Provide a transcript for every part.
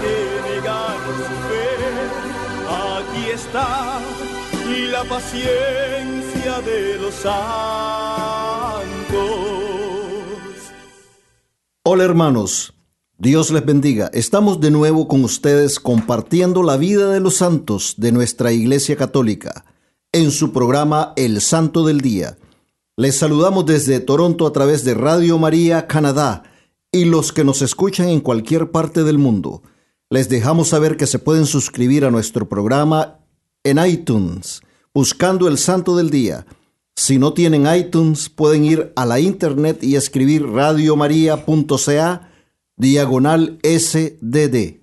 que negar su fe. Aquí está la paciencia de los santos. Hola hermanos, Dios les bendiga. Estamos de nuevo con ustedes compartiendo la vida de los santos de nuestra Iglesia Católica en su programa El Santo del Día. Les saludamos desde Toronto a través de Radio María Canadá y los que nos escuchan en cualquier parte del mundo. Les dejamos saber que se pueden suscribir a nuestro programa en iTunes buscando el Santo del Día. Si no tienen iTunes, pueden ir a la internet y escribir radiomaria.ca diagonal SDD.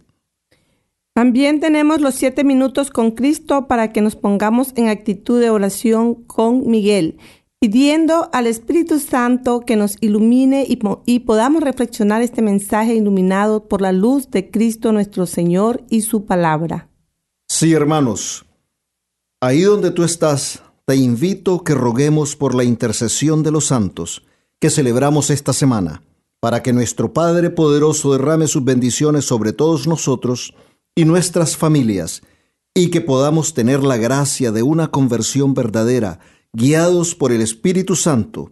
También tenemos los siete minutos con Cristo para que nos pongamos en actitud de oración con Miguel, pidiendo al Espíritu Santo que nos ilumine y, y, podamos reflexionar este mensaje iluminado por la luz de Cristo nuestro Señor y su palabra. Sí, hermanos, ahí donde tú estás, te invito que roguemos por la intercesión de los santos que celebramos esta semana, para que nuestro Padre poderoso derrame sus bendiciones sobre todos nosotros y nuestras familias, y que podamos tener la gracia de una conversión verdadera, guiados por el Espíritu Santo,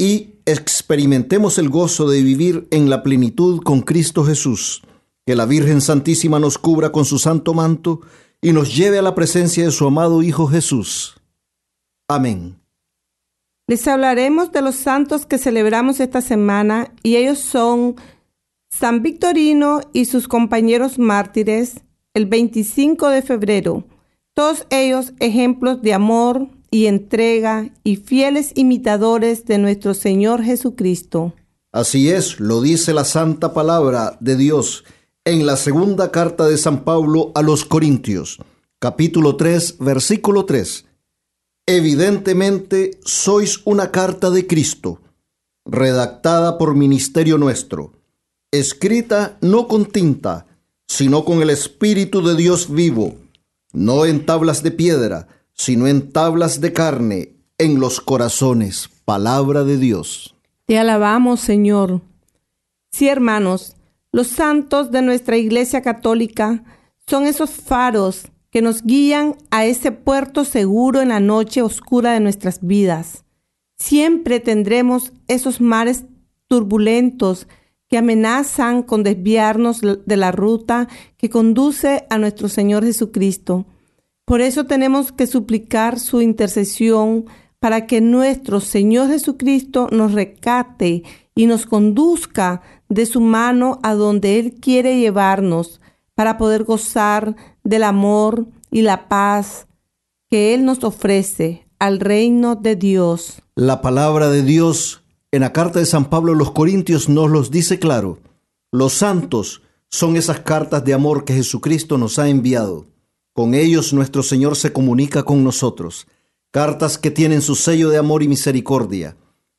y experimentemos el gozo de vivir en la plenitud con Cristo Jesús. Que la Virgen Santísima nos cubra con su santo manto y nos lleve a la presencia de su amado Hijo Jesús. Amén. Les hablaremos de los santos que celebramos esta semana y ellos son San Victorino y sus compañeros mártires el 25 de febrero. Todos ellos ejemplos de amor y entrega y fieles imitadores de nuestro Señor Jesucristo. Así es, lo dice la santa palabra de Dios en la segunda carta de San Pablo a los Corintios, capítulo 3, versículo 3. Evidentemente sois una carta de Cristo, redactada por ministerio nuestro, escrita no con tinta, sino con el Espíritu de Dios vivo, no en tablas de piedra, sino en tablas de carne, en los corazones. Palabra de Dios. Te alabamos, Señor. Sí, hermanos, los santos de nuestra Iglesia Católica son esos faros que nos guían a ese puerto seguro en la noche oscura de nuestras vidas. Siempre tendremos esos mares turbulentos que amenazan con desviarnos de la ruta que conduce a nuestro Señor Jesucristo. Por eso tenemos que suplicar su intercesión para que nuestro Señor Jesucristo nos recate y nos conduzca de su mano a donde Él quiere llevarnos para poder gozar del amor y la paz que Él nos ofrece al reino de Dios. La palabra de Dios en la carta de San Pablo a los Corintios nos los dice claro. Los santos son esas cartas de amor que Jesucristo nos ha enviado. Con ellos nuestro Señor se comunica con nosotros. Cartas que tienen su sello de amor y misericordia.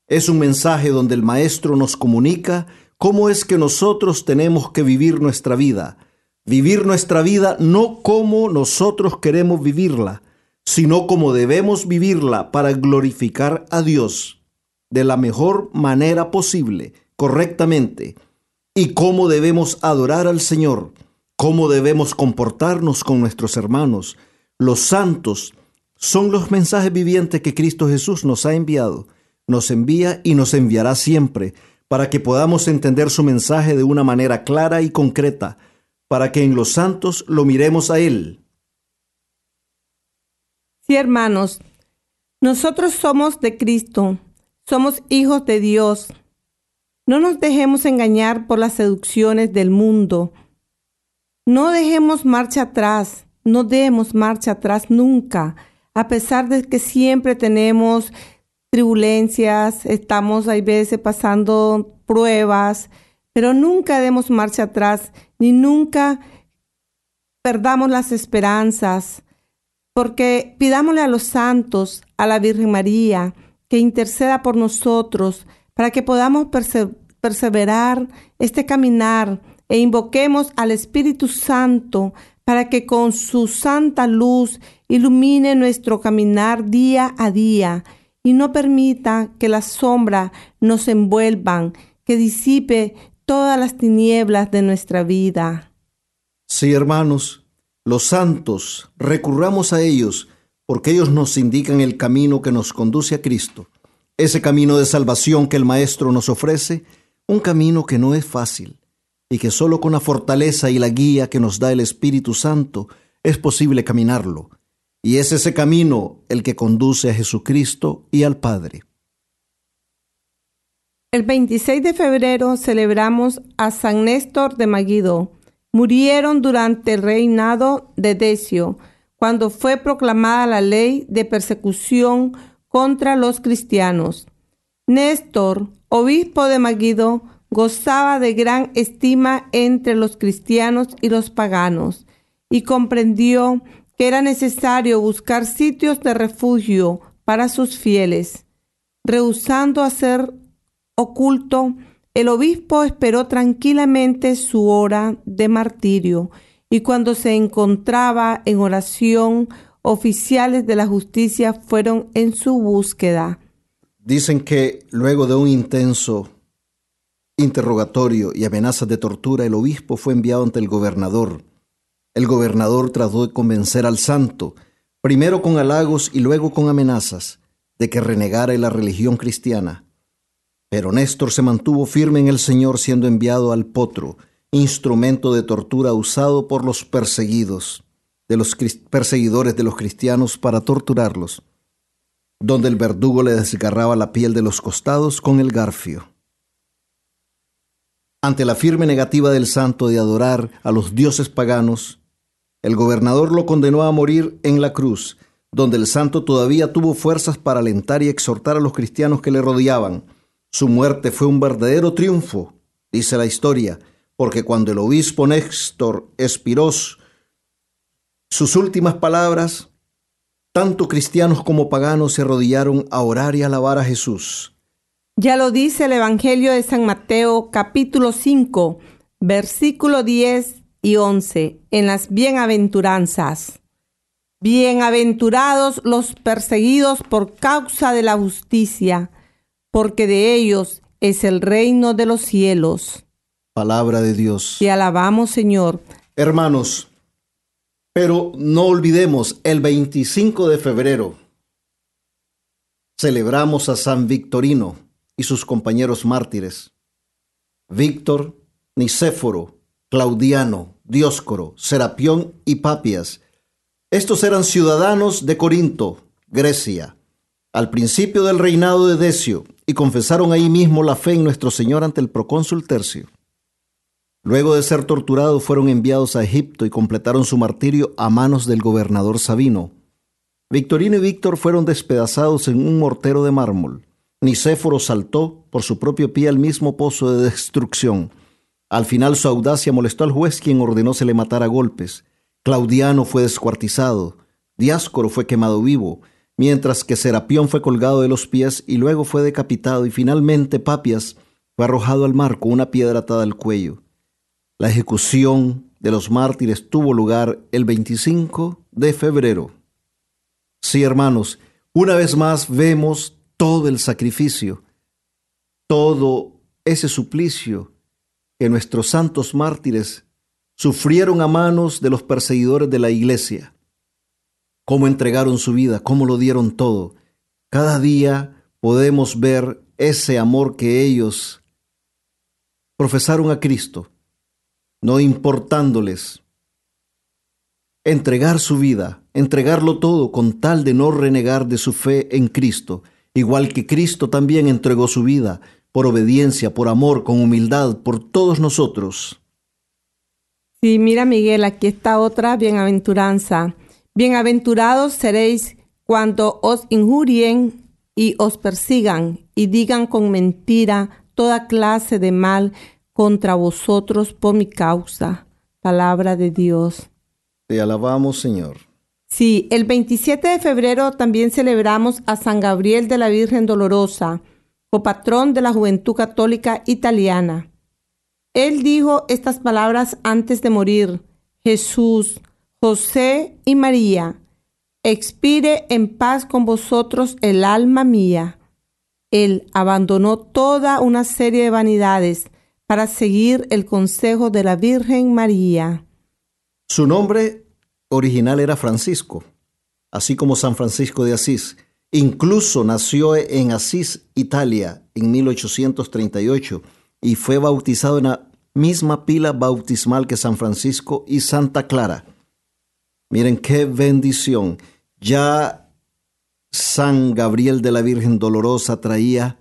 Es un mensaje donde el Maestro nos comunica cómo es que nosotros tenemos que vivir nuestra vida. Vivir nuestra vida no como nosotros queremos vivirla, sino como debemos vivirla para glorificar a Dios de la mejor manera posible, correctamente, y cómo debemos adorar al Señor, cómo debemos comportarnos con nuestros hermanos. Los santos son los mensajes vivientes que Cristo Jesús nos ha enviado, nos envía y nos enviará siempre para que podamos entender su mensaje de una manera clara y concreta, para que en los santos lo miremos a Él. Sí, hermanos, nosotros somos de Cristo, somos hijos de Dios. No nos dejemos engañar por las seducciones del mundo. No dejemos marcha atrás, no demos marcha atrás nunca, a pesar de que siempre tenemos tribulencias, estamos a veces pasando pruebas, pero nunca demos marcha atrás, ni nunca perdamos las esperanzas, porque pidámosle a los santos, a la Virgen María, que interceda por nosotros, para que podamos perseverar este caminar e invoquemos al Espíritu Santo para que con su santa luz ilumine nuestro caminar día a día y no permita que las sombras nos envuelvan, que disipe todas las tinieblas de nuestra vida. Sí, hermanos, los santos, recurramos a ellos, porque ellos nos indican el camino que nos conduce a Cristo, ese camino de salvación que el Maestro nos ofrece, un camino que no es fácil y que solo con la fortaleza y la guía que nos da el Espíritu Santo es posible caminarlo. Y es ese camino el que conduce a Jesucristo y al Padre. El 26 de febrero celebramos a San Néstor de Maguido. Murieron durante el reinado de Decio, cuando fue proclamada la ley de persecución contra los cristianos. Néstor, obispo de Maguido, gozaba de gran estima entre los cristianos y los paganos, y comprendió que era necesario buscar sitios de refugio para sus fieles. Rehusando hacer oculto, el obispo esperó tranquilamente su hora de martirio y cuando se encontraba en oración, oficiales de la justicia fueron en su búsqueda. Dicen que luego de un intenso interrogatorio y amenazas de tortura, el obispo fue enviado ante el gobernador. El gobernador trató de convencer al santo, primero con halagos y luego con amenazas, de que renegara la religión cristiana. Pero Néstor se mantuvo firme en el Señor siendo enviado al potro, instrumento de tortura usado por los perseguidos, de los perseguidores de los cristianos para torturarlos, donde el verdugo le desgarraba la piel de los costados con el garfio. Ante la firme negativa del santo de adorar a los dioses paganos, el gobernador lo condenó a morir en la cruz, donde el santo todavía tuvo fuerzas para alentar y exhortar a los cristianos que le rodeaban, su muerte fue un verdadero triunfo, dice la historia, porque cuando el obispo Néstor expiró sus últimas palabras, tanto cristianos como paganos se arrodillaron a orar y alabar a Jesús. Ya lo dice el Evangelio de San Mateo capítulo 5, versículo 10 y 11 en las bienaventuranzas. Bienaventurados los perseguidos por causa de la justicia porque de ellos es el reino de los cielos. Palabra de Dios. Te alabamos, Señor. Hermanos, pero no olvidemos, el 25 de febrero celebramos a San Victorino y sus compañeros mártires. Víctor, Nicéforo, Claudiano, Dioscoro, Serapión y Papias. Estos eran ciudadanos de Corinto, Grecia, al principio del reinado de Decio y confesaron ahí mismo la fe en nuestro Señor ante el procónsul Tercio. Luego de ser torturados fueron enviados a Egipto y completaron su martirio a manos del gobernador Sabino. Victorino y Víctor fueron despedazados en un mortero de mármol. Nicéforo saltó por su propio pie al mismo pozo de destrucción. Al final su audacia molestó al juez quien ordenó se le matara a golpes. Claudiano fue descuartizado. Diáscoro fue quemado vivo mientras que Serapión fue colgado de los pies y luego fue decapitado y finalmente Papias fue arrojado al mar con una piedra atada al cuello. La ejecución de los mártires tuvo lugar el 25 de febrero. Sí, hermanos, una vez más vemos todo el sacrificio, todo ese suplicio que nuestros santos mártires sufrieron a manos de los perseguidores de la iglesia cómo entregaron su vida, cómo lo dieron todo. Cada día podemos ver ese amor que ellos profesaron a Cristo. no importándoles entregar su vida, entregarlo todo con tal de no renegar de su fe en Cristo, igual que Cristo también entregó su vida por obediencia, por amor, con humildad, por todos nosotros. Sí, mira Miguel, aquí está otra bienaventuranza. Bienaventurados seréis cuando os injurien y os persigan y digan con mentira toda clase de mal contra vosotros por mi causa. Palabra de Dios. Te alabamos, Señor. Sí, el 27 de febrero también celebramos a San Gabriel de la Virgen Dolorosa, copatrón de la Juventud Católica Italiana. Él dijo estas palabras antes de morir. Jesús, José y María, expire en paz con vosotros el alma mía. Él abandonó toda una serie de vanidades para seguir el consejo de la Virgen María. Su nombre original era Francisco, así como San Francisco de Asís. Incluso nació en Asís, Italia, en 1838 y fue bautizado en la misma pila bautismal que San Francisco y Santa Clara. Miren qué bendición. Ya San Gabriel de la Virgen Dolorosa traía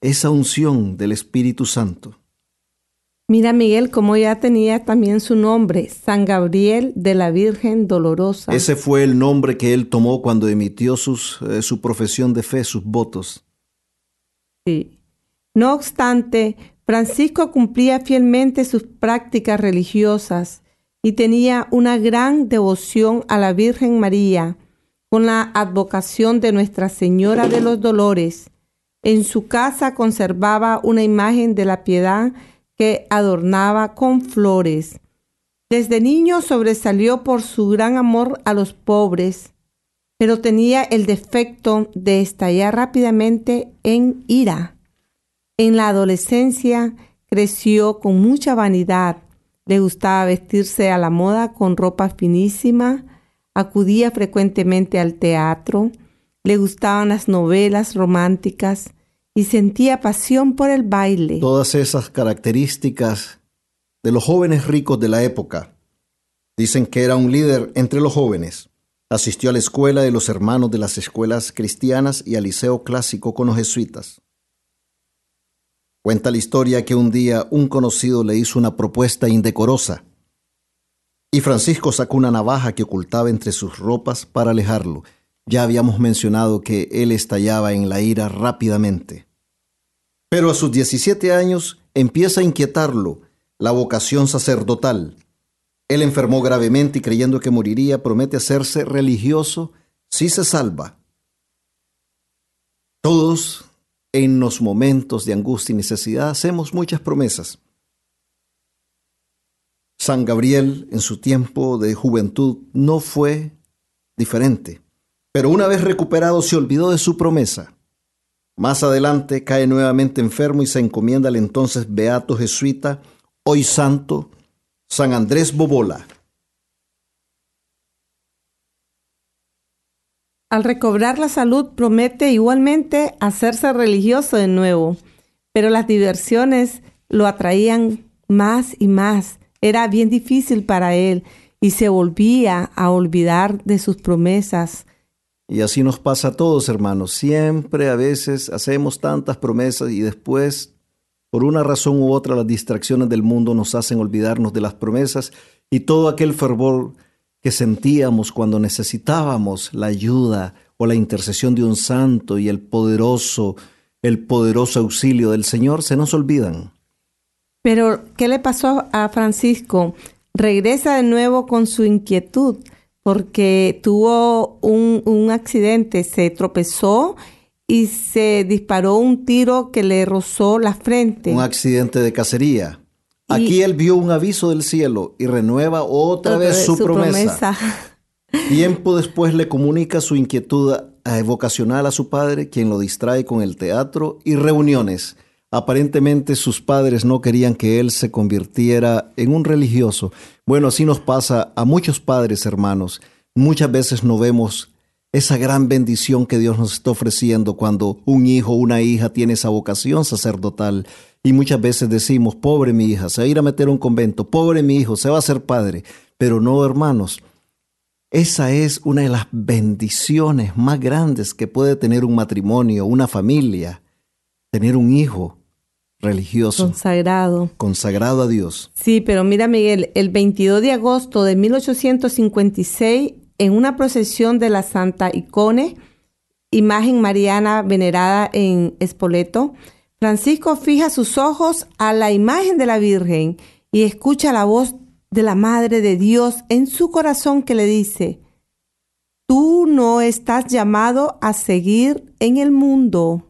esa unción del Espíritu Santo. Mira Miguel, como ya tenía también su nombre, San Gabriel de la Virgen Dolorosa. Ese fue el nombre que él tomó cuando emitió sus, eh, su profesión de fe, sus votos. Sí. No obstante, Francisco cumplía fielmente sus prácticas religiosas y tenía una gran devoción a la Virgen María, con la advocación de Nuestra Señora de los Dolores. En su casa conservaba una imagen de la piedad que adornaba con flores. Desde niño sobresalió por su gran amor a los pobres, pero tenía el defecto de estallar rápidamente en ira. En la adolescencia creció con mucha vanidad. Le gustaba vestirse a la moda con ropa finísima, acudía frecuentemente al teatro, le gustaban las novelas románticas, y sentía pasión por el baile. Todas esas características de los jóvenes ricos de la época. Dicen que era un líder entre los jóvenes. Asistió a la escuela de los hermanos de las escuelas cristianas y al liceo clásico con los jesuitas. Cuenta la historia que un día un conocido le hizo una propuesta indecorosa y Francisco sacó una navaja que ocultaba entre sus ropas para alejarlo. Ya habíamos mencionado que él estallaba en la ira rápidamente. Pero a sus 17 años empieza a inquietarlo la vocación sacerdotal. Él enfermó gravemente y creyendo que moriría, promete hacerse religioso si se salva. Todos en los momentos de angustia y necesidad hacemos muchas promesas. San Gabriel en su tiempo de juventud no fue diferente, pero una vez recuperado se olvidó de su promesa. Más adelante cae nuevamente enfermo y se encomienda al entonces beato jesuita, hoy santo, San Andrés Bobola. Al recobrar la salud promete igualmente hacerse religioso de nuevo, pero las diversiones lo atraían más y más. Era bien difícil para él y se volvía a olvidar de sus promesas y así nos pasa a todos, hermanos. Siempre a veces hacemos tantas promesas y después, por una razón u otra, las distracciones del mundo nos hacen olvidarnos de las promesas y todo aquel fervor que sentíamos cuando necesitábamos la ayuda o la intercesión de un santo y el poderoso, el poderoso auxilio del Señor se nos olvidan. Pero, ¿qué le pasó a Francisco? Regresa de nuevo con su inquietud porque tuvo un, accidente, se tropezó y se disparó un tiro que le rozó la frente. Un accidente de cacería. Aquí él vio un aviso del cielo y renueva otra, vez su, promesa. Tiempo después le comunica su inquietud vocacional a su padre, quien lo distrae con el teatro y reuniones. Aparentemente sus padres no querían que él se convirtiera en un religioso. Bueno, así nos pasa a muchos padres, hermanos. Muchas veces no vemos esa gran bendición que Dios nos está ofreciendo cuando un hijo o una hija tiene esa vocación sacerdotal Y muchas veces decimos, pobre mi hija, se va a ir a meter a un convento, pobre mi hijo, se va a ser padre. Pero no, hermanos, esa es una de las bendiciones más grandes que puede tener un matrimonio, una familia, tener un hijo religioso. Consagrado. Consagrado a Dios. Sí, pero mira Miguel, el 22 de agosto de 1856, en una procesión de la Santa Icone, imagen mariana venerada en Espoleto, Francisco fija sus ojos a la imagen de la Virgen y escucha la voz de la Madre de Dios en su corazón que le dice, tú no estás llamado a seguir en el mundo.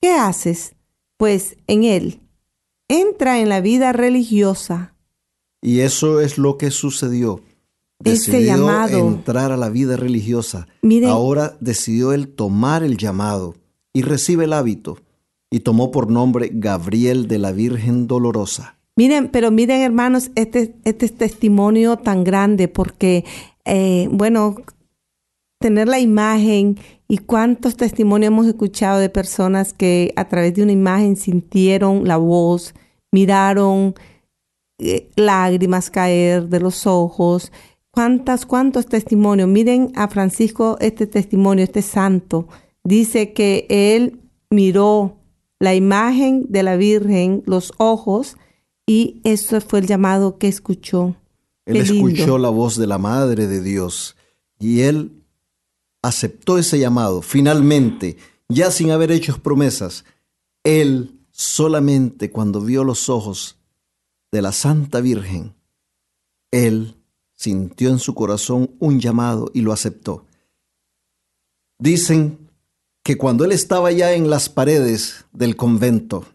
¿Qué haces? Pues en él. Entra en la vida religiosa. Y eso es lo que sucedió. Este Decidió llamado. entrar a la vida religiosa. Miren- Ahora decidió él tomar el llamado y recibe el hábito. Y tomó por nombre Gabriel de la Virgen Dolorosa. Miren, pero miren hermanos, este, este testimonio tan grande porque, eh, bueno, tener la imagen y cuántos testimonios hemos escuchado de personas que a través de una imagen sintieron la voz, miraron eh, lágrimas caer de los ojos. ¿Cuántas, cuántos testimonios? Miren a Francisco este testimonio, este santo. Dice que él miró la imagen de la Virgen, los ojos, y eso fue el llamado que escuchó. Él escuchó la voz de la Madre de Dios y él aceptó ese llamado. Finalmente, ya sin haber hecho promesas, él solamente cuando vio los ojos de la Santa Virgen, él sintió en su corazón un llamado y lo aceptó. Dicen que cuando él estaba ya en las paredes del convento,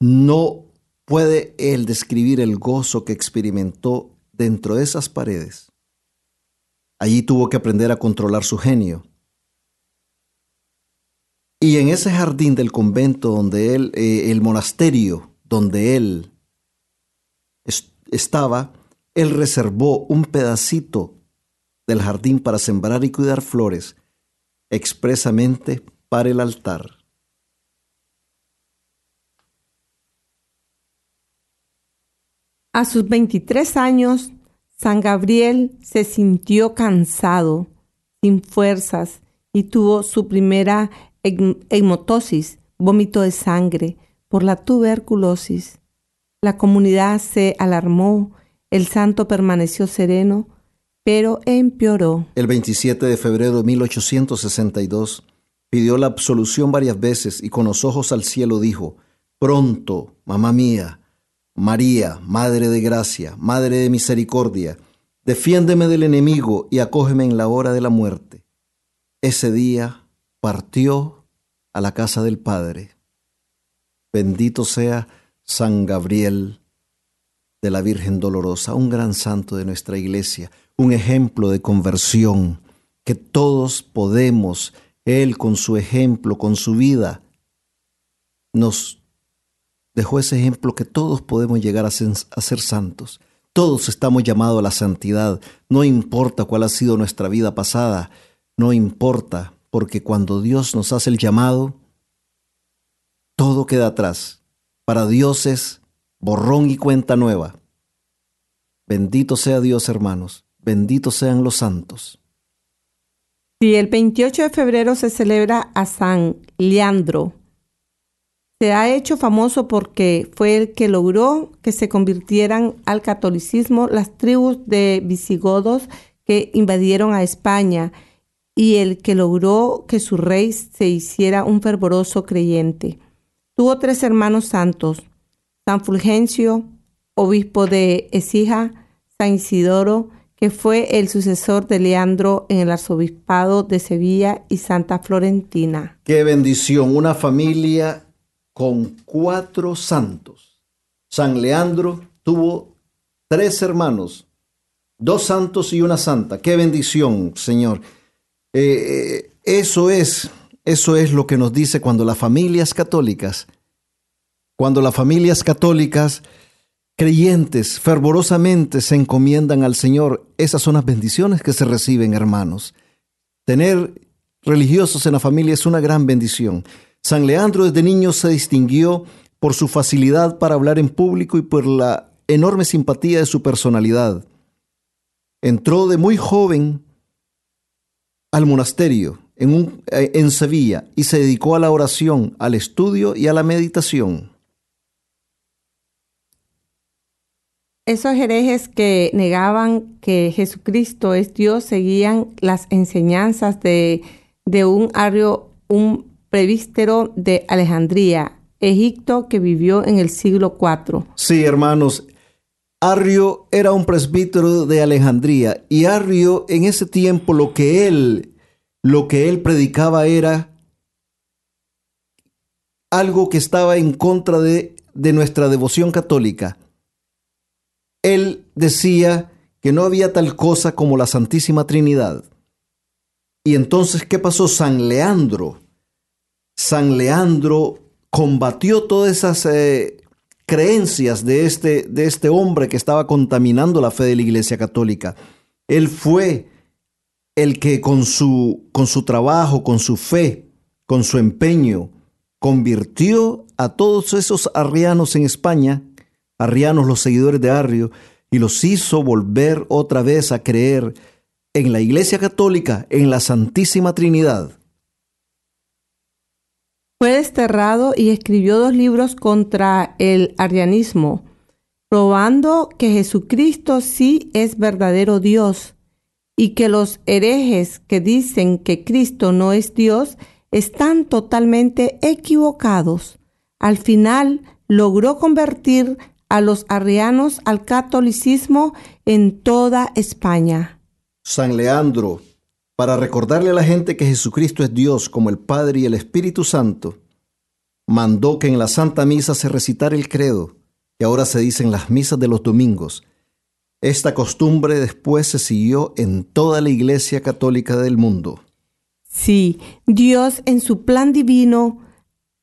no puede él describir el gozo que experimentó dentro de esas paredes. Allí tuvo que aprender a controlar su genio. Y en ese jardín del convento donde él, eh, el monasterio donde él es- estaba, él reservó un pedacito del jardín para sembrar y cuidar flores expresamente para el altar. A sus 23 años, San Gabriel se sintió cansado, sin fuerzas, y tuvo su primera hematosis, vómito de sangre, por la tuberculosis. La comunidad se alarmó, el santo permaneció sereno, pero empeoró. El 27 de febrero de 1862 pidió la absolución varias veces y con los ojos al cielo dijo, Pronto, mamá mía, María, Madre de Gracia, Madre de Misericordia, defiéndeme del enemigo y acógeme en la hora de la muerte. Ese día partió a la casa del Padre. Bendito sea San Gabriel de la Virgen Dolorosa, un gran santo de nuestra iglesia, un ejemplo de conversión que todos podemos, Él con su ejemplo, con su vida, nos dejó ese ejemplo que todos podemos llegar a ser, santos. Todos estamos llamados a la santidad, no importa cuál ha sido nuestra vida pasada, no importa, porque cuando Dios nos hace el llamado, todo queda atrás. Para Dios es borrón y cuenta nueva. Bendito sea Dios, hermanos. Benditos sean los santos. Sí, el 28 de febrero se celebra a San Leandro. Se ha hecho famoso porque fue el que logró que se convirtieran al catolicismo las tribus de visigodos que invadieron a España y el que logró que su rey se hiciera un fervoroso creyente. Tuvo tres hermanos santos, San Fulgencio, obispo de Ecija, San Isidoro, que fue el sucesor de Leandro en el arzobispado de Sevilla y Santa Florentina. Qué bendición, una familia con cuatro santos. San Leandro tuvo tres hermanos, dos santos y una santa. Qué bendición, Señor. Eh, eso es, eso es lo que nos dice cuando las familias católicas, cuando las familias católicas creyentes fervorosamente se encomiendan al Señor, esas son las bendiciones que se reciben, hermanos. Tener religiosos en la familia es una gran bendición. San Leandro desde niño se distinguió por su facilidad para hablar en público y por la enorme simpatía de su personalidad. Entró de muy joven al monasterio en, eh, en Sevilla y se dedicó a la oración, al estudio y a la meditación. Esos herejes que negaban que Jesucristo es Dios seguían las enseñanzas de, de un ario, un prevístero de Alejandría, Egipto, que vivió en el siglo IV. Sí, hermanos, Arrio era un presbítero de Alejandría y Arrio en ese tiempo lo que él lo que él predicaba era algo que estaba en contra de, de nuestra devoción católica. Él decía que no había tal cosa como la Santísima Trinidad. Y entonces, ¿qué pasó? San Leandro. San Leandro combatió todas esas eh, creencias de este, de este hombre que estaba contaminando la fe de la Iglesia Católica. Él fue el que con su, con su trabajo, con su fe, con su empeño, convirtió a todos esos arrianos en España, arrianos los seguidores de Arrio, y los hizo volver otra vez a creer en la Iglesia Católica, en la Santísima Trinidad. Fue desterrado y escribió dos libros contra el arrianismo, probando que Jesucristo sí es verdadero Dios y que los herejes que dicen que Cristo no es Dios están totalmente equivocados. Al final logró convertir a los arrianos al catolicismo en toda España. San Leandro, para recordarle a la gente que Jesucristo es Dios como el Padre y el Espíritu Santo, mandó que en la Santa Misa se recitara el credo, que ahora se dice en las misas de los domingos, esta costumbre después se siguió en toda la Iglesia Católica del mundo. Sí, Dios en su plan divino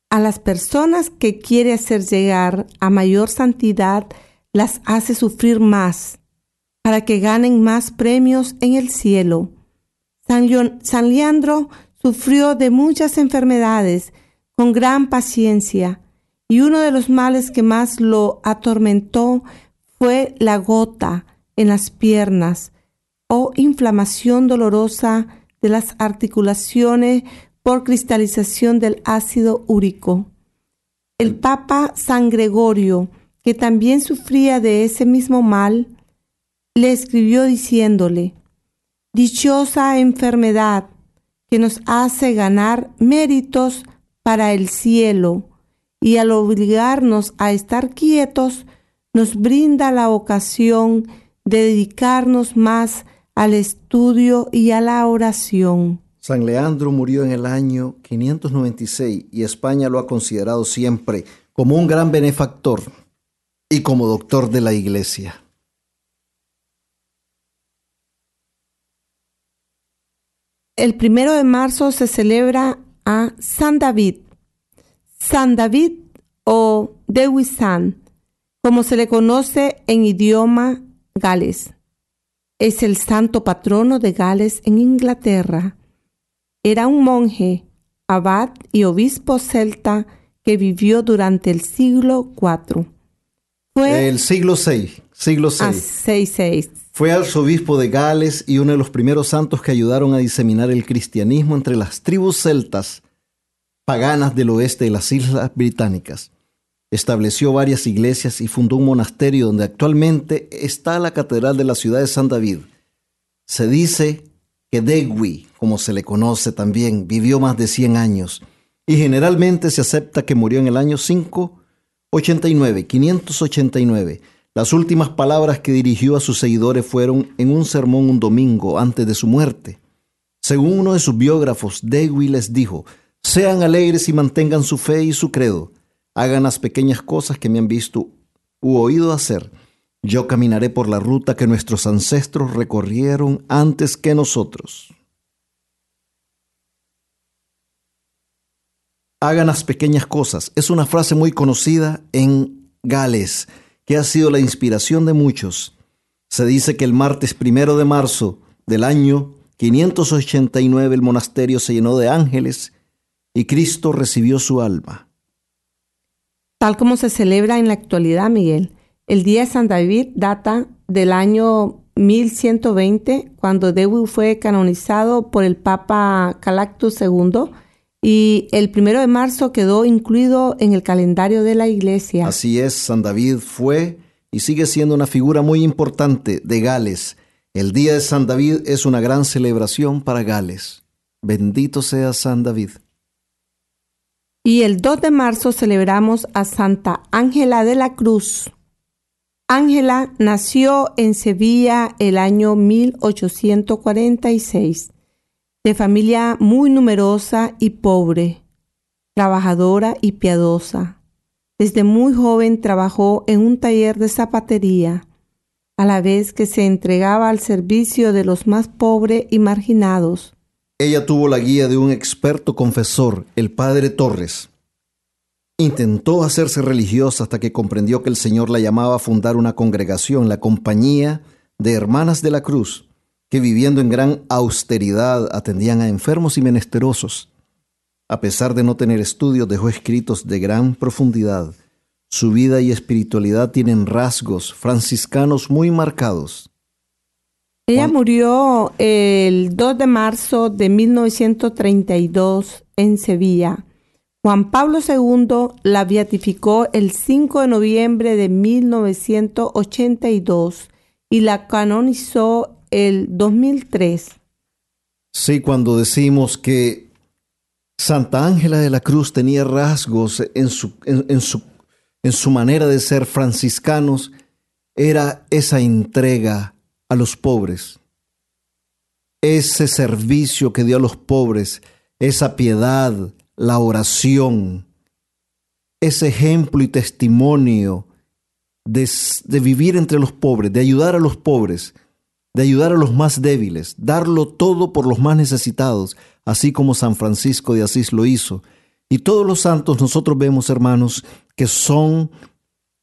a las personas que quiere hacer llegar a mayor santidad las hace sufrir más para que ganen más premios en el cielo. San, Leandro sufrió de muchas enfermedades con gran paciencia y uno de los males que más lo atormentó fue la gota en las piernas o inflamación dolorosa de las articulaciones por cristalización del ácido úrico. El Papa San Gregorio, que también sufría de ese mismo mal, le escribió diciéndole, Dichosa enfermedad que nos hace ganar méritos para el cielo y al obligarnos a estar quietos nos brinda la ocasión de dedicarnos más al estudio y a la oración. San Leandro murió en el año 596 y España lo ha considerado siempre como un gran benefactor y como doctor de la Iglesia. El primero de marzo se celebra a San David. San David o Dewisan, como se le conoce en idioma Gales. Es el santo patrono de Gales en Inglaterra. Era un monje, abad y obispo celta que vivió durante el siglo IV. Fue el siglo VI, siglo VI. Fue arzobispo de Gales y uno de los primeros santos que ayudaron a diseminar el cristianismo entre las tribus celtas paganas del oeste de las Islas Británicas. Estableció varias iglesias y fundó un monasterio donde actualmente está la catedral de la ciudad de San David. Se dice que Degui, como se le conoce también, vivió más de 100 años y generalmente se acepta que murió en el año 589, 589. Las últimas palabras que dirigió a sus seguidores fueron en un sermón un domingo antes de su muerte. Según uno de sus biógrafos, Degui les dijo, sean alegres y mantengan su fe y su credo hagan las pequeñas cosas que me han visto u oído hacer. Yo caminaré por la ruta que nuestros ancestros recorrieron antes que nosotros. Hagan las pequeñas cosas. Es una frase muy conocida en Gales, que ha sido la inspiración de muchos. Se dice que el martes primero de marzo del año 589 el monasterio se llenó de ángeles y Cristo recibió su alma. Tal como se celebra en la actualidad, Miguel, el Día de San David data del año 1120, cuando David fue canonizado por el Papa Calactus II, y el primero de marzo quedó incluido en el calendario de la iglesia. Así es, San David fue y sigue siendo una figura muy importante de Gales. El Día de San David es una gran celebración para Gales. Bendito sea San David. Y el 2 de marzo celebramos a Santa Ángela de la Cruz. Ángela nació en Sevilla el año 1846, de familia muy numerosa y pobre, trabajadora y piadosa. Desde muy joven trabajó en un taller de zapatería, a la vez que se entregaba al servicio de los más pobres y marginados. Ella tuvo la guía de un experto confesor, el padre Torres. Intentó hacerse religiosa hasta que comprendió que el Señor la llamaba a fundar una congregación, la Compañía de Hermanas de la Cruz, que viviendo en gran austeridad atendían a enfermos y menesterosos. A pesar de no tener estudios, dejó escritos de gran profundidad. Su vida y espiritualidad tienen rasgos franciscanos muy marcados. Ella murió el 2 de marzo de 1932 en Sevilla. Juan Pablo II la beatificó el 5 de noviembre de 1982 y la canonizó el 2003. Sí, cuando decimos que Santa Ángela de la Cruz tenía rasgos en su, en, su, en su manera de ser franciscanos, era esa entrega a los pobres. Ese servicio que dio a los pobres, esa piedad, la oración, ese ejemplo y testimonio de, de, vivir entre los pobres, de ayudar a los pobres, de ayudar a los más débiles, darlo todo por los más necesitados, así como San Francisco de Asís lo hizo. Y todos los santos nosotros vemos, hermanos, que son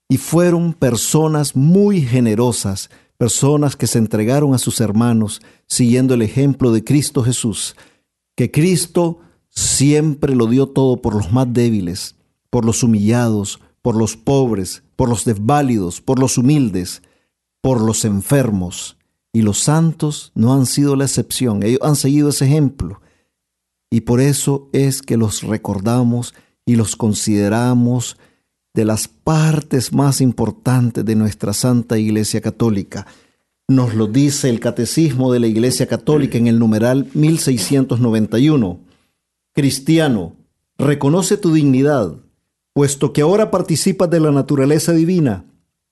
y fueron personas muy generosas, personas que se entregaron a sus hermanos siguiendo el ejemplo de Cristo Jesús, que Cristo siempre lo dio todo por los más débiles, por los humillados, por los pobres, por los desválidos, por los humildes, por los enfermos. Y los santos no han sido la excepción, ellos han seguido ese ejemplo. Y por eso es que los recordamos y los consideramos de las partes más importantes de nuestra Santa Iglesia Católica. Nos lo dice el Catecismo de la Iglesia Católica en el numeral 1691. Cristiano, reconoce tu dignidad, puesto que ahora participas de la naturaleza divina.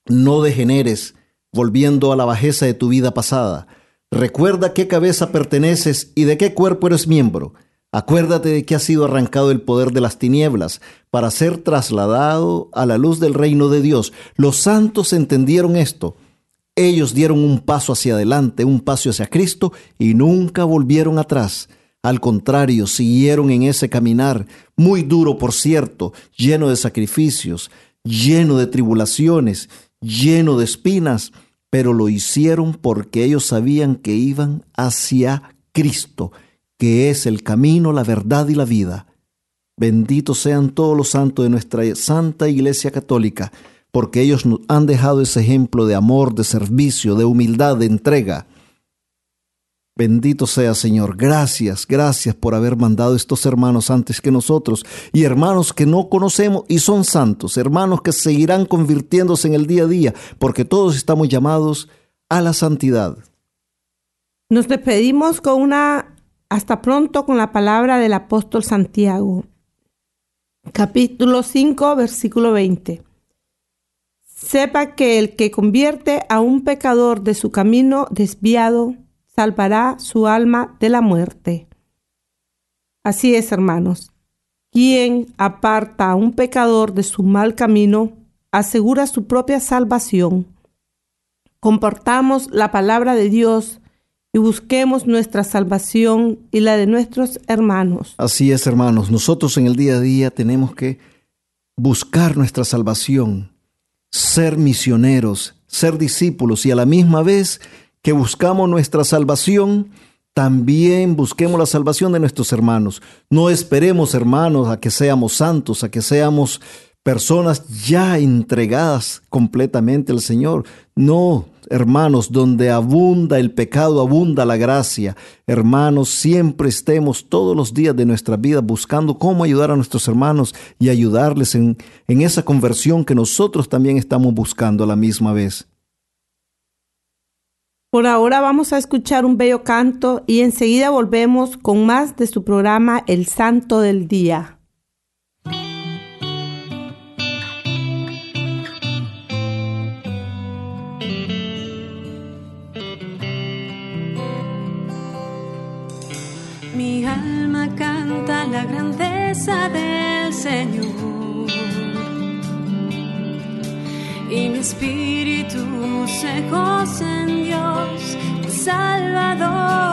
No degeneres, volviendo a la bajeza de tu vida pasada. Recuerda qué cabeza perteneces y de qué cuerpo eres miembro Acuérdate de que ha sido arrancado el poder de las tinieblas para ser trasladado a la luz del reino de Dios. Los santos entendieron esto. Ellos dieron un paso hacia adelante, un paso hacia Cristo y nunca volvieron atrás. Al contrario, siguieron en ese caminar, muy duro por cierto, lleno de sacrificios, lleno de tribulaciones, lleno de espinas, pero lo hicieron porque ellos sabían que iban hacia Cristo que es el camino, la verdad y la vida. Benditos sean todos los santos de nuestra Santa Iglesia Católica, porque ellos nos han dejado ese ejemplo de amor, de servicio, de humildad, de entrega. Bendito sea Señor, gracias, gracias por haber mandado estos hermanos antes que nosotros y hermanos que no conocemos y son santos, hermanos que seguirán convirtiéndose en el día a día, porque todos estamos llamados a la santidad. Nos despedimos con una hasta pronto con la palabra del apóstol Santiago. Capítulo 5, versículo 20. Sepa que el que convierte a un pecador de su camino desviado, salvará su alma de la muerte. Así es, hermanos. Quien aparta a un pecador de su mal camino, asegura su propia salvación. Comportamos la palabra de Dios y busquemos nuestra salvación y la de nuestros hermanos. Así es, hermanos. Nosotros en el día a día tenemos que buscar nuestra salvación, ser misioneros, ser discípulos y a la misma vez que buscamos nuestra salvación, también busquemos la salvación de nuestros hermanos. No esperemos, hermanos, a que seamos santos, a que seamos personas ya entregadas completamente al Señor. No, hermanos, donde abunda el pecado, abunda la gracia. Hermanos, siempre estemos todos los días de nuestra vida buscando cómo ayudar a nuestros hermanos y ayudarles en, en esa conversión que nosotros también estamos buscando a la misma vez. Por ahora vamos a escuchar un bello canto y enseguida volvemos con más de su programa El Santo del Día. Mi alma canta la grandeza del Señor y mi espíritu se goza en Dios, Salvador,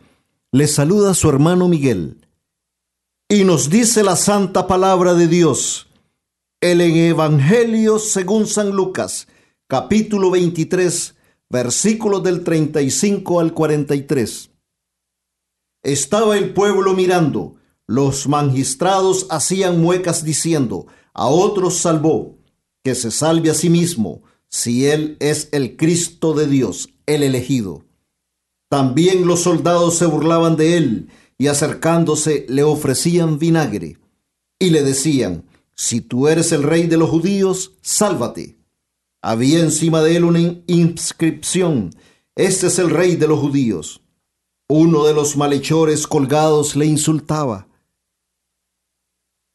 Le saluda su hermano Miguel. Y nos dice la santa palabra de Dios. El Evangelio según San Lucas, capítulo 23, versículos del 35 al 43. Estaba el pueblo mirando, los magistrados hacían muecas diciendo, a otros salvó, que se salve a sí mismo, si él es el Cristo de Dios, el elegido. También los soldados se burlaban de él y acercándose le ofrecían vinagre y le decían, si tú eres el rey de los judíos, sálvate. Había encima de él una inscripción, este es el rey de los judíos. Uno de los malhechores colgados le insultaba.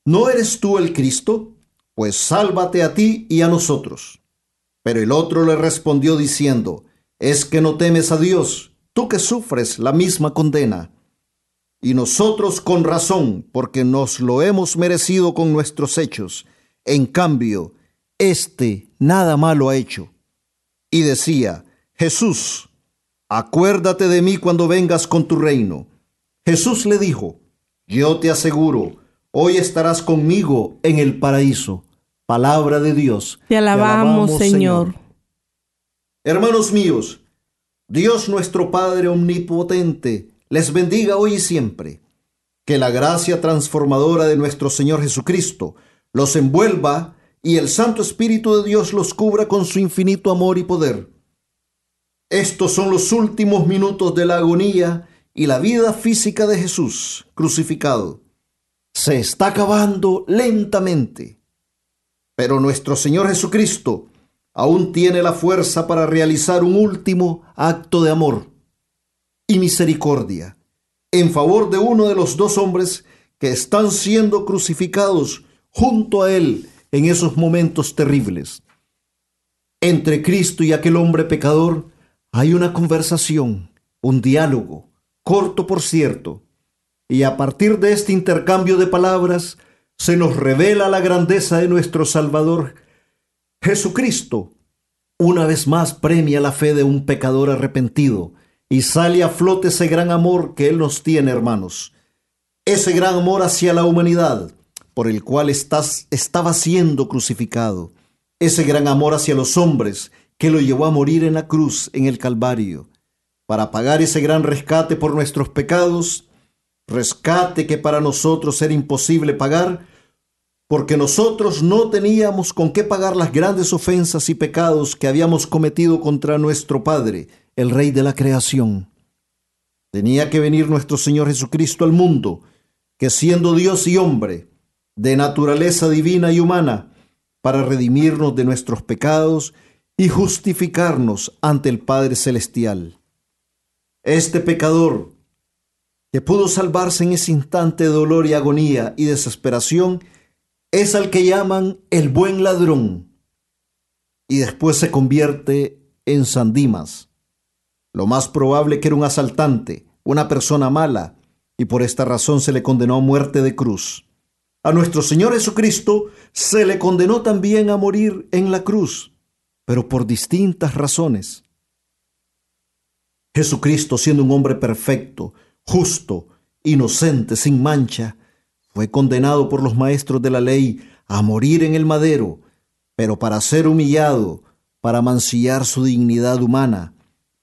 ¿No eres tú el Cristo? Pues sálvate a ti y a nosotros. Pero el otro le respondió diciendo, ¿es que no temes a Dios, tú que sufres la misma condena? Y nosotros con razón, porque nos lo hemos merecido con nuestros hechos. En cambio, éste nada malo ha hecho. Y decía, Jesús, acuérdate de mí cuando vengas con tu reino. Jesús le dijo, yo te aseguro, hoy estarás conmigo en el paraíso. Palabra de Dios. Te alabamos, Señor. Hermanos míos, Dios nuestro Padre Omnipotente, les bendiga hoy y siempre. Que la gracia transformadora de nuestro Señor Jesucristo los envuelva y el Santo Espíritu de Dios los cubra con su infinito amor y poder. Estos son los últimos minutos de la agonía y la vida física de Jesús crucificado. Se está acabando lentamente. Pero nuestro Señor Jesucristo aún tiene la fuerza para realizar un último acto de amor y misericordia en favor de uno de los dos hombres que están siendo crucificados junto a Él en esos momentos terribles. Entre Cristo y aquel hombre pecador hay una conversación, un diálogo, corto por cierto, y a partir de este intercambio de palabras se nos revela la grandeza de nuestro Salvador. Jesucristo una vez más premia la fe de un pecador arrepentido y sale a flote ese gran amor que Él nos tiene, hermanos. Ese gran amor hacia la humanidad por el cual estás, estaba siendo crucificado. Ese gran amor hacia los hombres que lo llevó a morir en la cruz, en el Calvario, para pagar ese gran rescate por nuestros pecados, rescate que para nosotros era imposible pagar, porque nosotros no teníamos con qué pagar las grandes ofensas y pecados que habíamos cometido contra nuestro Padre, el Rey de la creación. Tenía que venir nuestro Señor Jesucristo al mundo, que siendo Dios y hombre, de naturaleza divina y humana, para redimirnos de nuestros pecados y justificarnos ante el Padre Celestial. Este pecador, que pudo salvarse en ese instante de dolor y agonía y desesperación, es al que llaman el buen ladrón, y después se convierte en Sandimas, lo más probable que era un asaltante, una persona mala, y por esta razón se le condenó a muerte de cruz. A nuestro Señor Jesucristo se le condenó también a morir en la cruz, pero por distintas razones. Jesucristo, siendo un hombre perfecto, justo, inocente, sin mancha, fue condenado por los maestros de la ley a morir en el madero, pero para ser humillado, para mancillar su dignidad humana,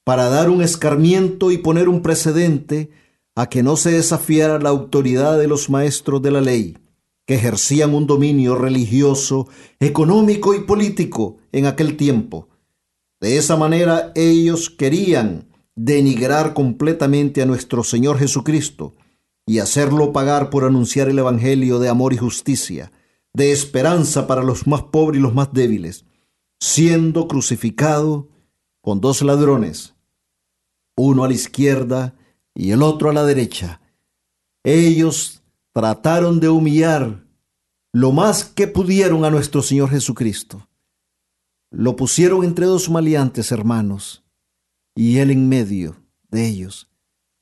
para dar un escarmiento y poner un precedente a que no se desafiara la autoridad de los maestros de la ley, que ejercían un dominio religioso, económico y político en aquel tiempo. De esa manera ellos querían denigrar completamente a nuestro Señor Jesucristo y hacerlo pagar por anunciar el Evangelio de amor y justicia, de esperanza para los más pobres y los más débiles, siendo crucificado con dos ladrones, uno a la izquierda y el otro a la derecha. Ellos trataron de humillar lo más que pudieron a nuestro Señor Jesucristo. Lo pusieron entre dos maleantes hermanos y él en medio de ellos,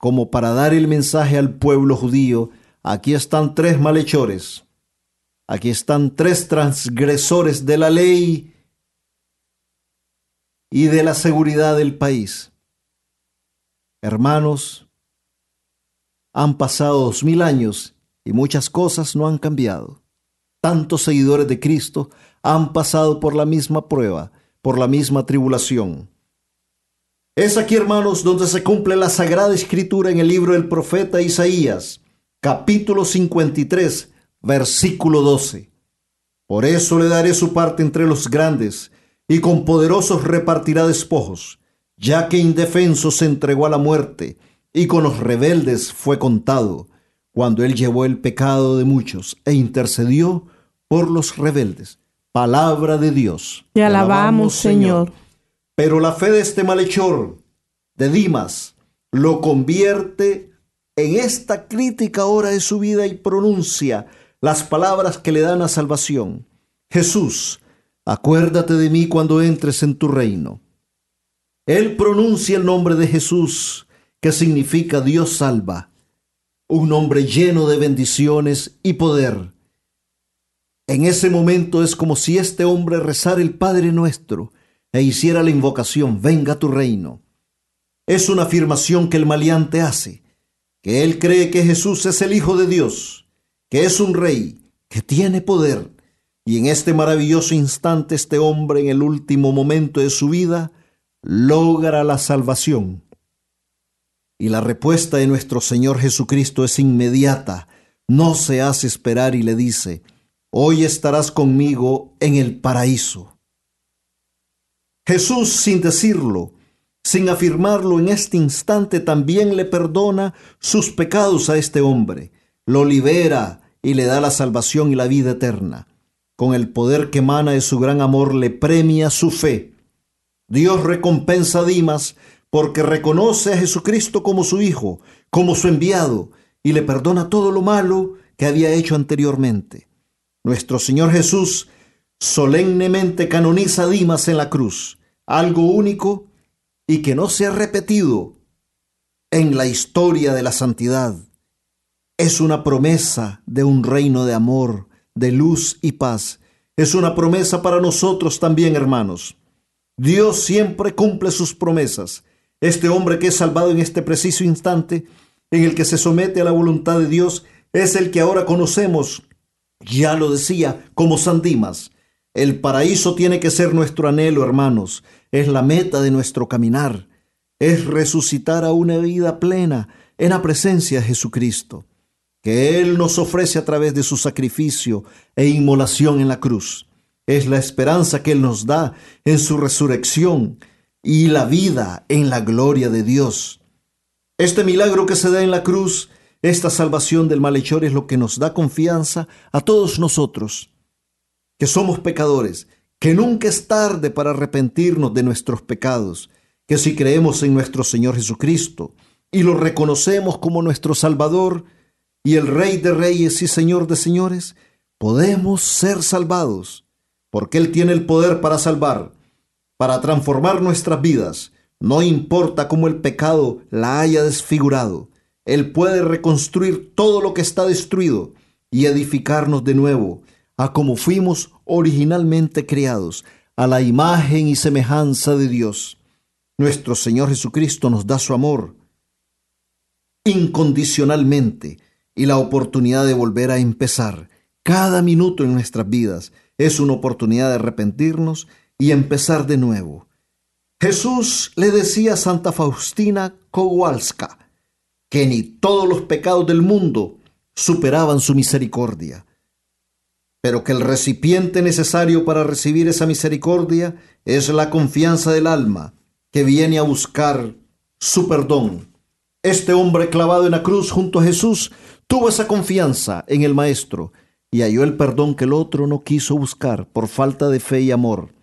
como para dar el mensaje al pueblo judío, aquí están tres malhechores, aquí están tres transgresores de la ley y de la seguridad del país. Hermanos, han pasado dos mil años y muchas cosas no han cambiado. Tantos seguidores de Cristo han pasado por la misma prueba, por la misma tribulación. Es aquí, hermanos, donde se cumple la sagrada escritura en el libro del profeta Isaías, capítulo 53, versículo 12. Por eso le daré su parte entre los grandes, y con poderosos repartirá despojos ya que indefenso se entregó a la muerte y con los rebeldes fue contado, cuando él llevó el pecado de muchos e intercedió por los rebeldes. Palabra de Dios. Te alabamos, Señor. Pero la fe de este malhechor, de Dimas, lo convierte en esta crítica hora de su vida y pronuncia las palabras que le dan la salvación. Jesús, acuérdate de mí cuando entres en tu reino. Él pronuncia el nombre de Jesús, que significa Dios salva, un nombre lleno de bendiciones y poder. En ese momento es como si este hombre rezara el Padre nuestro e hiciera la invocación, venga tu reino. Es una afirmación que el maleante hace, que él cree que Jesús es el Hijo de Dios, que es un rey, que tiene poder, y en este maravilloso instante este hombre en el último momento de su vida logra la salvación. Y la respuesta de nuestro Señor Jesucristo es inmediata, no se hace esperar y le dice, hoy estarás conmigo en el paraíso. Jesús, sin decirlo, sin afirmarlo en este instante, también le perdona sus pecados a este hombre, lo libera y le da la salvación y la vida eterna. Con el poder que emana de su gran amor le premia su fe Dios recompensa a Dimas porque reconoce a Jesucristo como su Hijo, como su enviado, y le perdona todo lo malo que había hecho anteriormente. Nuestro Señor Jesús solemnemente canoniza a Dimas en la cruz, algo único y que no se ha repetido en la historia de la santidad. Es una promesa de un reino de amor, de luz y paz. Es una promesa para nosotros también, hermanos. Dios siempre cumple sus promesas. Este hombre que es salvado en este preciso instante, en el que se somete a la voluntad de Dios, es el que ahora conocemos, ya lo decía, como San Dimas. El paraíso tiene que ser nuestro anhelo, hermanos. Es la meta de nuestro caminar. Es resucitar a una vida plena en la presencia de Jesucristo, que Él nos ofrece a través de su sacrificio e inmolación en la cruz es la esperanza que Él nos da en su resurrección y la vida en la gloria de Dios. Este milagro que se da en la cruz, esta salvación del malhechor es lo que nos da confianza a todos nosotros, que somos pecadores, que nunca es tarde para arrepentirnos de nuestros pecados, que si creemos en nuestro Señor Jesucristo y lo reconocemos como nuestro Salvador y el Rey de Reyes y Señor de Señores, podemos ser salvados porque Él tiene el poder para salvar, para transformar nuestras vidas. No importa cómo el pecado la haya desfigurado, Él puede reconstruir todo lo que está destruido y edificarnos de nuevo a como fuimos originalmente creados, a la imagen y semejanza de Dios. Nuestro Señor Jesucristo nos da su amor incondicionalmente y la oportunidad de volver a empezar cada minuto en nuestras vidas es una oportunidad de arrepentirnos y empezar de nuevo. Jesús le decía a Santa Faustina Kowalska que ni todos los pecados del mundo superaban su misericordia, pero que el recipiente necesario para recibir esa misericordia es la confianza del alma que viene a buscar su perdón. Este hombre clavado en la cruz junto a Jesús tuvo esa confianza en el Maestro y halló el perdón que el otro no quiso buscar por falta de fe y amor.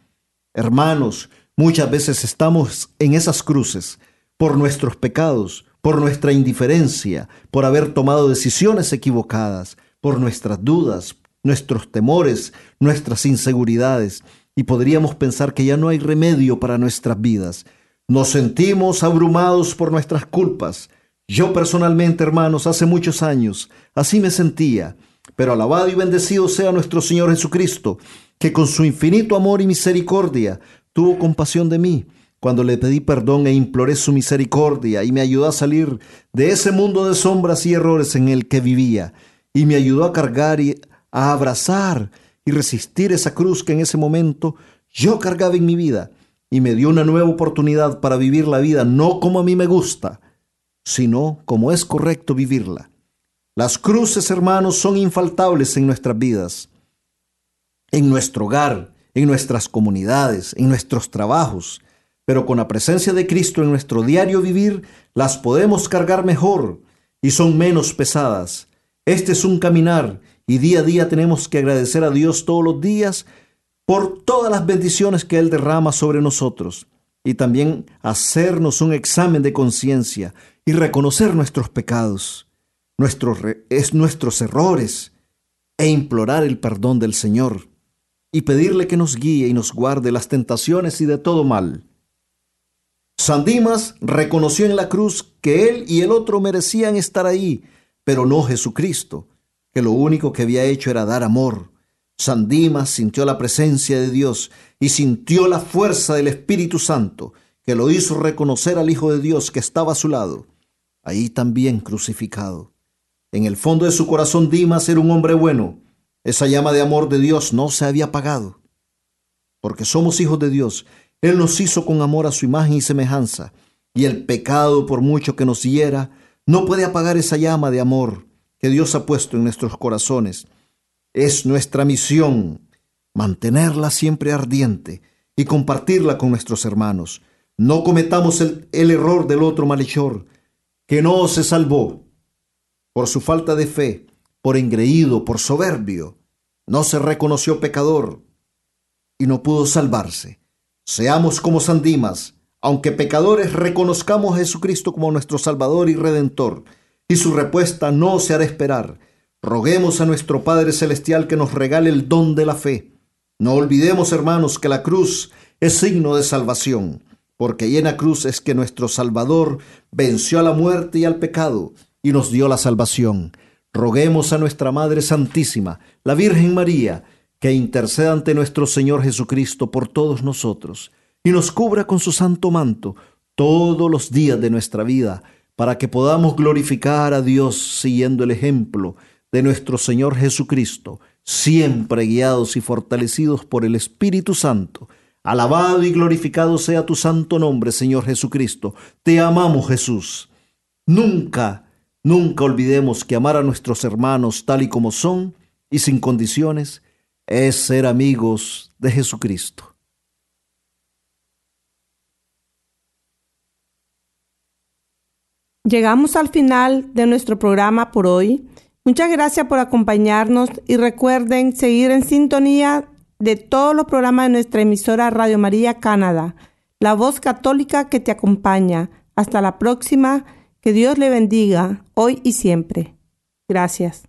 Hermanos, muchas veces estamos en esas cruces por nuestros pecados, por nuestra indiferencia, por haber tomado decisiones equivocadas, por nuestras dudas, nuestros temores, nuestras inseguridades, y podríamos pensar que ya no hay remedio para nuestras vidas. Nos sentimos abrumados por nuestras culpas. Yo personalmente, hermanos, hace muchos años, así me sentía pero alabado y bendecido sea nuestro Señor Jesucristo, que con su infinito amor y misericordia tuvo compasión de mí cuando le pedí perdón e imploré su misericordia y me ayudó a salir de ese mundo de sombras y errores en el que vivía y me ayudó a cargar y a abrazar y resistir esa cruz que en ese momento yo cargaba en mi vida y me dio una nueva oportunidad para vivir la vida no como a mí me gusta, sino como es correcto vivirla. Las cruces, hermanos, son infaltables en nuestras vidas, en nuestro hogar, en nuestras comunidades, en nuestros trabajos. pero con la presencia de Cristo en nuestro diario vivir, las podemos cargar mejor y son menos pesadas. Este es un caminar y día a día tenemos que agradecer a Dios todos los días por todas las bendiciones que Él derrama sobre nosotros y también hacernos un examen de conciencia y reconocer nuestros pecados, nuestros, es nuestros errores e implorar el perdón del Señor y pedirle que nos guíe y nos guarde las tentaciones y de todo mal. San Dimas reconoció en la cruz que él y el otro merecían estar ahí, pero no Jesucristo, que lo único que había hecho era dar amor. San Dimas sintió la presencia de Dios y sintió la fuerza del Espíritu Santo, que lo hizo reconocer al Hijo de Dios que estaba a su lado, ahí también crucificado. En el fondo de su corazón Dimas era un hombre bueno. Esa llama de amor de Dios no se había apagado. Porque somos hijos de Dios, Él nos hizo con amor a su imagen y semejanza, y el pecado, por mucho que nos hiera, no puede apagar esa llama de amor que Dios ha puesto en nuestros corazones. Es nuestra misión mantenerla siempre ardiente y compartirla con nuestros hermanos. No cometamos el, error del otro malhechor, que no se salvó por su falta de fe, por engreído, por soberbio. No se reconoció pecador y no pudo salvarse. Seamos como San Dimas, aunque pecadores reconozcamos a Jesucristo como nuestro Salvador y Redentor, y su respuesta no se hará esperar. Roguemos a nuestro Padre Celestial que nos regale el don de la fe. No olvidemos, hermanos, que la cruz es signo de salvación, porque la cruz es que nuestro Salvador venció a la muerte y al pecado y nos dio la salvación. Roguemos a nuestra Madre Santísima, la Virgen María, que interceda ante nuestro Señor Jesucristo por todos nosotros y nos cubra con su santo manto todos los días de nuestra vida, para que podamos glorificar a Dios siguiendo el ejemplo de nuestro Señor Jesucristo, siempre guiados y fortalecidos por el Espíritu Santo. Alabado y glorificado sea tu santo nombre, Señor Jesucristo. Te amamos, Jesús. Nunca Nunca olvidemos que amar a nuestros hermanos tal y como son y sin condiciones es ser amigos de Jesucristo. Llegamos al final de nuestro programa por hoy. Muchas gracias por acompañarnos y recuerden seguir en sintonía de todos los programas de nuestra emisora Radio María Canadá, la voz católica que te acompaña. Hasta la próxima que Dios le bendiga hoy y siempre. Gracias.